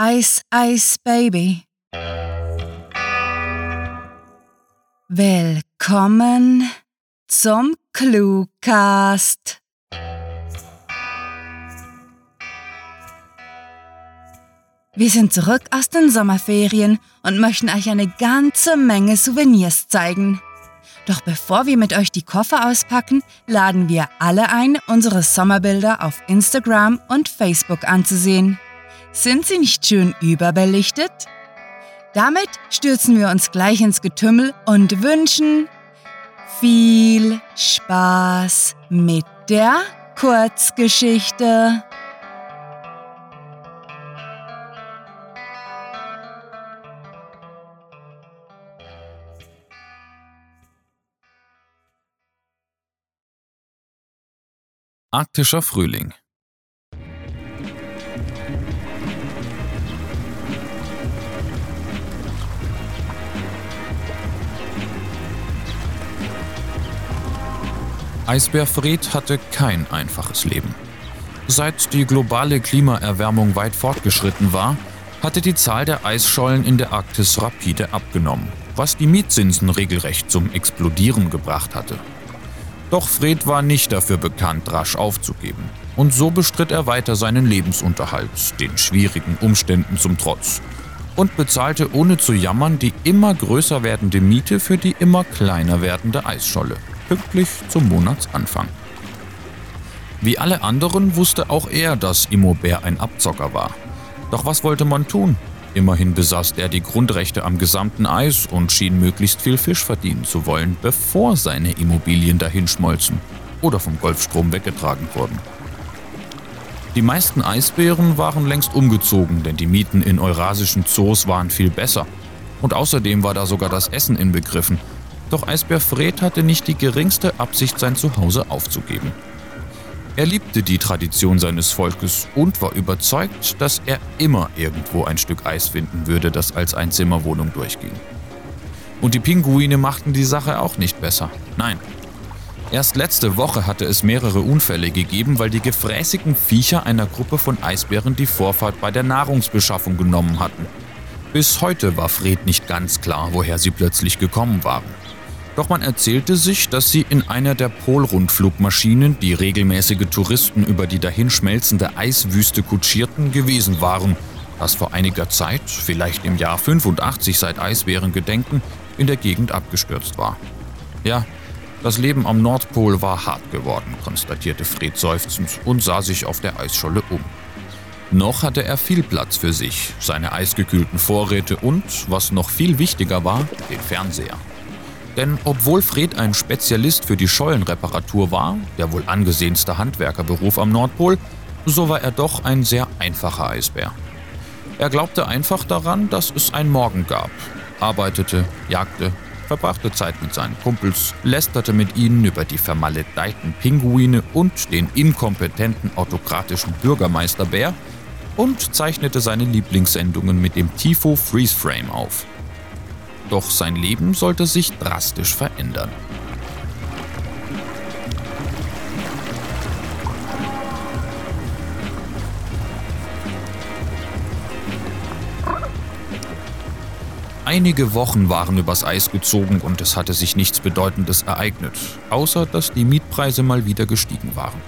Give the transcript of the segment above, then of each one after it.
Ice Ice Baby. Willkommen zum Cluecast. Wir sind zurück aus den Sommerferien und möchten euch eine ganze Menge Souvenirs zeigen. Doch bevor wir mit euch die Koffer auspacken, laden wir alle ein, unsere Sommerbilder auf Instagram und Facebook anzusehen. Sind sie nicht schön überbelichtet? Damit stürzen wir uns gleich ins Getümmel und wünschen viel Spaß mit der Kurzgeschichte. Arktischer Frühling Eisbär Fred hatte kein einfaches Leben. Seit die globale Klimaerwärmung weit fortgeschritten war, hatte die Zahl der Eisschollen in der Arktis rapide abgenommen, was die Mietzinsen regelrecht zum Explodieren gebracht hatte. Doch Fred war nicht dafür bekannt, rasch aufzugeben. Und so bestritt er weiter seinen Lebensunterhalt, den schwierigen Umständen zum Trotz. Und bezahlte ohne zu jammern die immer größer werdende Miete für die immer kleiner werdende Eisscholle, pünktlich zum Monatsanfang. Wie alle anderen wusste auch er, dass Immobär ein Abzocker war. Doch was wollte man tun? Immerhin besaß er die Grundrechte am gesamten Eis und schien möglichst viel Fisch verdienen zu wollen, bevor seine Immobilien dahinschmolzen oder vom Golfstrom weggetragen wurden. Die meisten Eisbären waren längst umgezogen, denn die Mieten in eurasischen Zoos waren viel besser. Und außerdem war da sogar das Essen inbegriffen. Doch Eisbär Fred hatte nicht die geringste Absicht, sein Zuhause aufzugeben. Er liebte die Tradition seines Volkes und war überzeugt, dass er immer irgendwo ein Stück Eis finden würde, das als Einzimmerwohnung durchging. Und die Pinguine machten die Sache auch nicht besser. Nein. Erst letzte Woche hatte es mehrere Unfälle gegeben, weil die gefräßigen Viecher einer Gruppe von Eisbären die Vorfahrt bei der Nahrungsbeschaffung genommen hatten. Bis heute war Fred nicht ganz klar, woher sie plötzlich gekommen waren. Doch man erzählte sich, dass sie in einer der Polrundflugmaschinen, die regelmäßige Touristen über die dahinschmelzende Eiswüste kutschierten, gewesen waren, das vor einiger Zeit, vielleicht im Jahr 85 seit Eisbären gedenken, in der Gegend abgestürzt war. Ja, das Leben am Nordpol war hart geworden, konstatierte Fred seufzend und sah sich auf der Eisscholle um. Noch hatte er viel Platz für sich, seine eisgekühlten Vorräte und, was noch viel wichtiger war, den Fernseher. Denn obwohl Fred ein Spezialist für die Schollenreparatur war, der wohl angesehenste Handwerkerberuf am Nordpol, so war er doch ein sehr einfacher Eisbär. Er glaubte einfach daran, dass es ein Morgen gab, arbeitete, jagte, verbrachte Zeit mit seinen Kumpels, lästerte mit ihnen über die vermaledeiten Pinguine und den inkompetenten autokratischen Bürgermeisterbär und zeichnete seine Lieblingssendungen mit dem Tifo Freeze Frame auf. Doch sein Leben sollte sich drastisch verändern. Einige Wochen waren übers Eis gezogen und es hatte sich nichts Bedeutendes ereignet, außer dass die Mietpreise mal wieder gestiegen waren.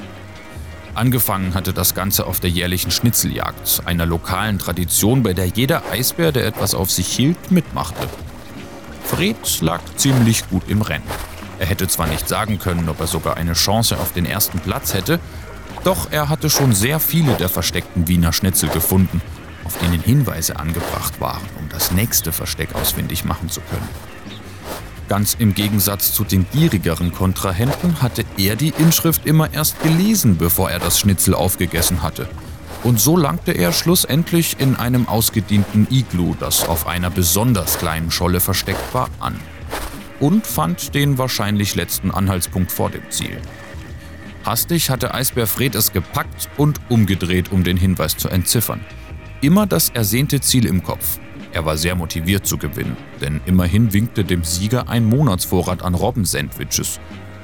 Angefangen hatte das Ganze auf der jährlichen Schnitzeljagd, einer lokalen Tradition, bei der jeder Eisbär, der etwas auf sich hielt, mitmachte. Fred lag ziemlich gut im Rennen. Er hätte zwar nicht sagen können, ob er sogar eine Chance auf den ersten Platz hätte, doch er hatte schon sehr viele der versteckten Wiener Schnitzel gefunden, auf denen Hinweise angebracht waren, um das nächste Versteck ausfindig machen zu können. Ganz im Gegensatz zu den gierigeren Kontrahenten hatte er die Inschrift immer erst gelesen, bevor er das Schnitzel aufgegessen hatte – und so langte er schlussendlich in einem ausgedienten Iglu, das auf einer besonders kleinen Scholle versteckt war, an. Und fand den wahrscheinlich letzten Anhaltspunkt vor dem Ziel. Hastig hatte Eisbär Fred es gepackt und umgedreht, um den Hinweis zu entziffern. Immer das ersehnte Ziel im Kopf. Er war sehr motiviert zu gewinnen, denn immerhin winkte dem Sieger ein Monatsvorrat an Robbensandwiches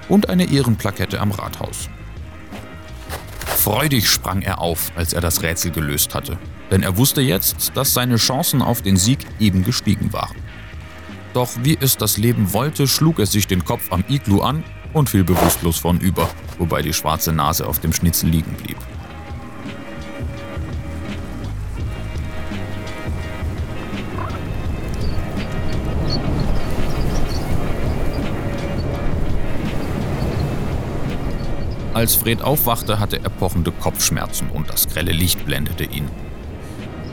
und eine Ehrenplakette am Rathaus. Freudig sprang er auf, als er das Rätsel gelöst hatte. Denn er wusste jetzt, dass seine Chancen auf den Sieg eben gestiegen waren. Doch wie es das Leben wollte, schlug er sich den Kopf am Iglu an und fiel bewusstlos vornüber, wobei die schwarze Nase auf dem Schnitzel liegen blieb. Als Fred aufwachte, hatte er pochende Kopfschmerzen und das grelle Licht blendete ihn.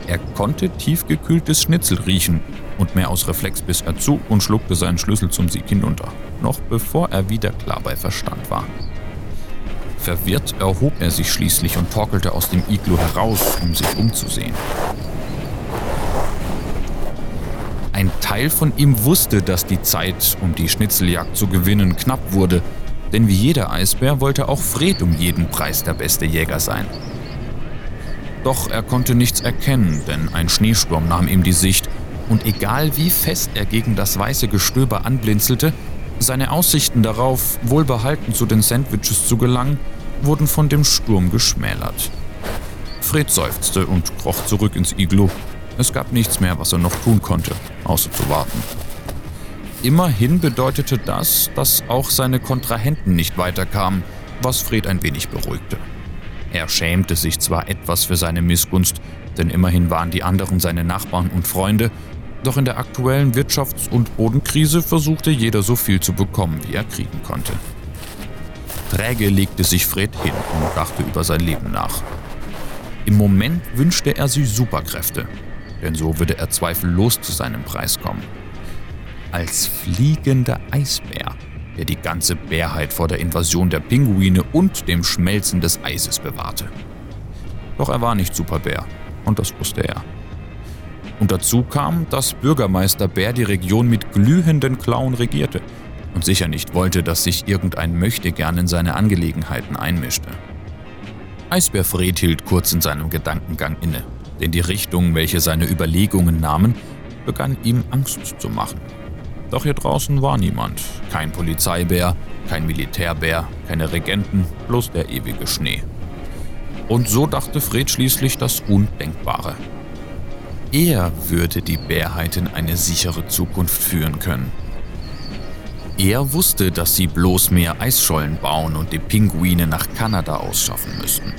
Er konnte tiefgekühltes Schnitzel riechen und mehr aus Reflex biss er zu und schluckte seinen Schlüssel zum Sieg hinunter, noch bevor er wieder klar bei Verstand war. Verwirrt erhob er sich schließlich und torkelte aus dem Iglu heraus, um sich umzusehen. Ein Teil von ihm wusste, dass die Zeit, um die Schnitzeljagd zu gewinnen, knapp wurde denn wie jeder Eisbär wollte auch Fred um jeden Preis der beste Jäger sein. Doch er konnte nichts erkennen, denn ein Schneesturm nahm ihm die Sicht, und egal wie fest er gegen das weiße Gestöber anblinzelte, seine Aussichten darauf, wohlbehalten zu den Sandwiches zu gelangen, wurden von dem Sturm geschmälert. Fred seufzte und kroch zurück ins Iglu. Es gab nichts mehr, was er noch tun konnte, außer zu warten. Immerhin bedeutete das, dass auch seine Kontrahenten nicht weiterkamen, was Fred ein wenig beruhigte. Er schämte sich zwar etwas für seine Missgunst, denn immerhin waren die anderen seine Nachbarn und Freunde, doch in der aktuellen Wirtschafts- und Bodenkrise versuchte jeder so viel zu bekommen, wie er kriegen konnte. Träge legte sich Fred hin und dachte über sein Leben nach. Im Moment wünschte er sich Superkräfte, denn so würde er zweifellos zu seinem Preis kommen als fliegender Eisbär, der die ganze Bärheit vor der Invasion der Pinguine und dem Schmelzen des Eises bewahrte. Doch er war nicht Superbär und das wusste er. Und dazu kam, dass Bürgermeister Bär die Region mit glühenden Klauen regierte und sicher nicht wollte, dass sich irgendein Möchtegern in seine Angelegenheiten einmischte. Eisbär Fred hielt kurz in seinem Gedankengang inne, denn die Richtung, welche seine Überlegungen nahmen, begann ihm Angst zu machen. Doch hier draußen war niemand. Kein Polizeibär, kein Militärbär, keine Regenten, bloß der ewige Schnee. Und so dachte Fred schließlich das Undenkbare. Er würde die Bärheit in eine sichere Zukunft führen können. Er wusste, dass sie bloß mehr Eisschollen bauen und die Pinguine nach Kanada ausschaffen müssten.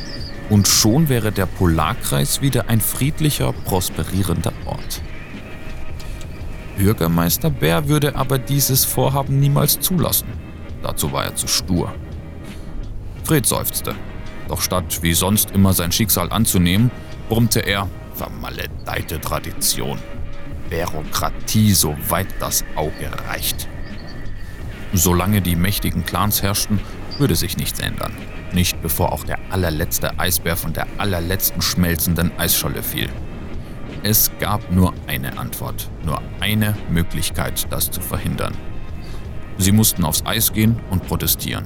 Und schon wäre der Polarkreis wieder ein friedlicher, prosperierender Ort. Bürgermeister Bär würde aber dieses Vorhaben niemals zulassen. Dazu war er zu stur. Fred seufzte. Doch statt wie sonst immer sein Schicksal anzunehmen, brummte er, vermaledeite Tradition. Bürokratie, soweit das Auge reicht. Solange die mächtigen Clans herrschten, würde sich nichts ändern. Nicht bevor auch der allerletzte Eisbär von der allerletzten schmelzenden Eisscholle fiel. Es gab nur eine Antwort, nur eine Möglichkeit, das zu verhindern. Sie mussten aufs Eis gehen und protestieren,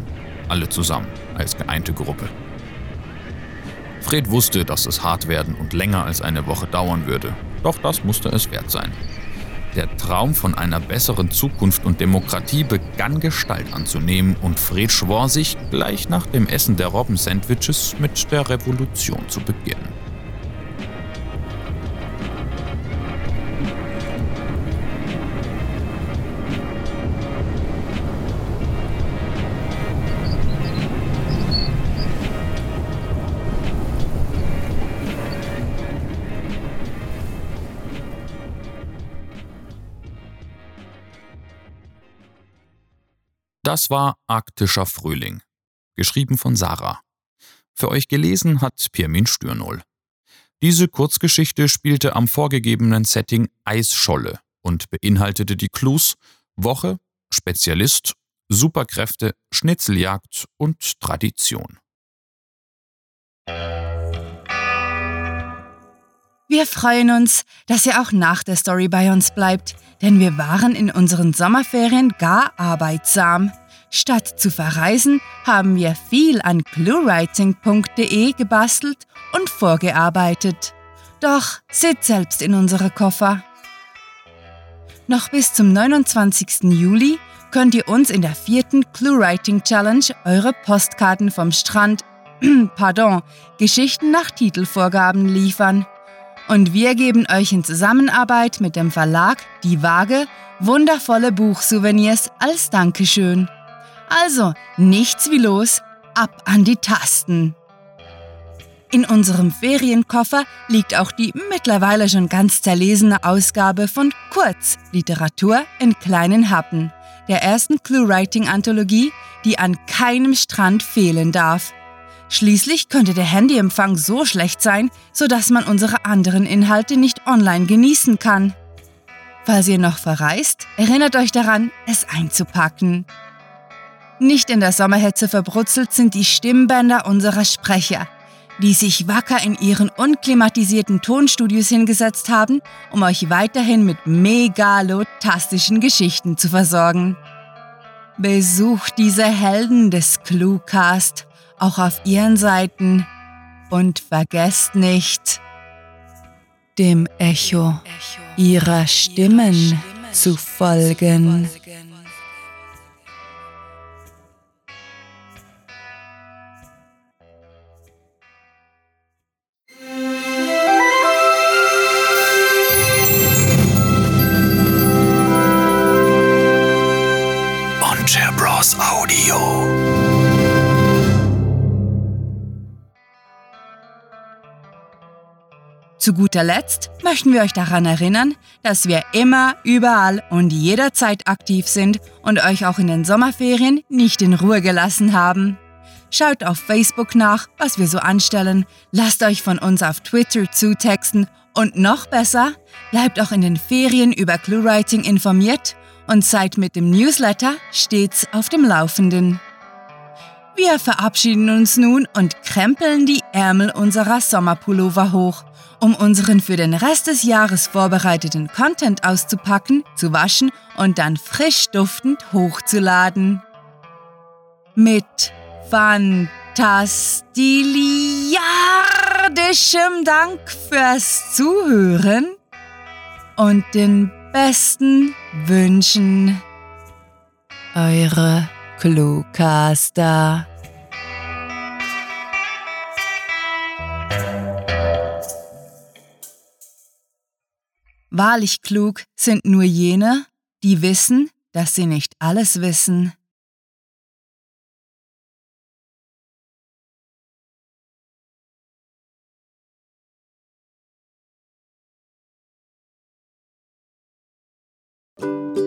alle zusammen, als geeinte Gruppe. Fred wusste, dass es hart werden und länger als eine Woche dauern würde, doch das musste es wert sein. Der Traum von einer besseren Zukunft und Demokratie begann Gestalt anzunehmen und Fred schwor sich, gleich nach dem Essen der Robbensandwiches mit der Revolution zu beginnen. Das war Arktischer Frühling, geschrieben von Sarah. Für euch gelesen hat Pirmin Stürnol. Diese Kurzgeschichte spielte am vorgegebenen Setting Eisscholle und beinhaltete die Clues Woche, Spezialist, Superkräfte, Schnitzeljagd und Tradition. Wir freuen uns, dass ihr auch nach der Story bei uns bleibt, denn wir waren in unseren Sommerferien gar arbeitsam. Statt zu verreisen, haben wir viel an cluewriting.de gebastelt und vorgearbeitet. Doch seht selbst in unsere Koffer. Noch bis zum 29. Juli könnt ihr uns in der vierten ClueWriting Challenge eure Postkarten vom Strand, pardon, Geschichten nach Titelvorgaben liefern. Und wir geben euch in Zusammenarbeit mit dem Verlag Die Waage wundervolle Buchsouvenirs als Dankeschön. Also, nichts wie los, ab an die Tasten. In unserem Ferienkoffer liegt auch die mittlerweile schon ganz zerlesene Ausgabe von Kurz Literatur in kleinen Happen, der ersten Clue-Writing-Anthologie, die an keinem Strand fehlen darf. Schließlich könnte der Handyempfang so schlecht sein, sodass man unsere anderen Inhalte nicht online genießen kann. Falls ihr noch verreist, erinnert euch daran, es einzupacken. Nicht in der Sommerhetze verbrutzelt sind die Stimmbänder unserer Sprecher, die sich wacker in ihren unklimatisierten Tonstudios hingesetzt haben, um euch weiterhin mit megalotastischen Geschichten zu versorgen. Besucht diese Helden des Cluecast auch auf ihren Seiten und vergesst nicht, dem Echo ihrer Stimmen zu folgen. Zu guter Letzt möchten wir euch daran erinnern, dass wir immer, überall und jederzeit aktiv sind und euch auch in den Sommerferien nicht in Ruhe gelassen haben. Schaut auf Facebook nach, was wir so anstellen, lasst euch von uns auf Twitter zutexten und noch besser, bleibt auch in den Ferien über ClueWriting informiert und seid mit dem Newsletter stets auf dem Laufenden. Wir verabschieden uns nun und krempeln die Ärmel unserer Sommerpullover hoch, um unseren für den Rest des Jahres vorbereiteten Content auszupacken, zu waschen und dann frisch duftend hochzuladen. Mit fantastiliardischem Dank fürs Zuhören und den besten Wünschen. Eure Cluecaster. Wahrlich klug sind nur jene, die wissen, dass sie nicht alles wissen. Musik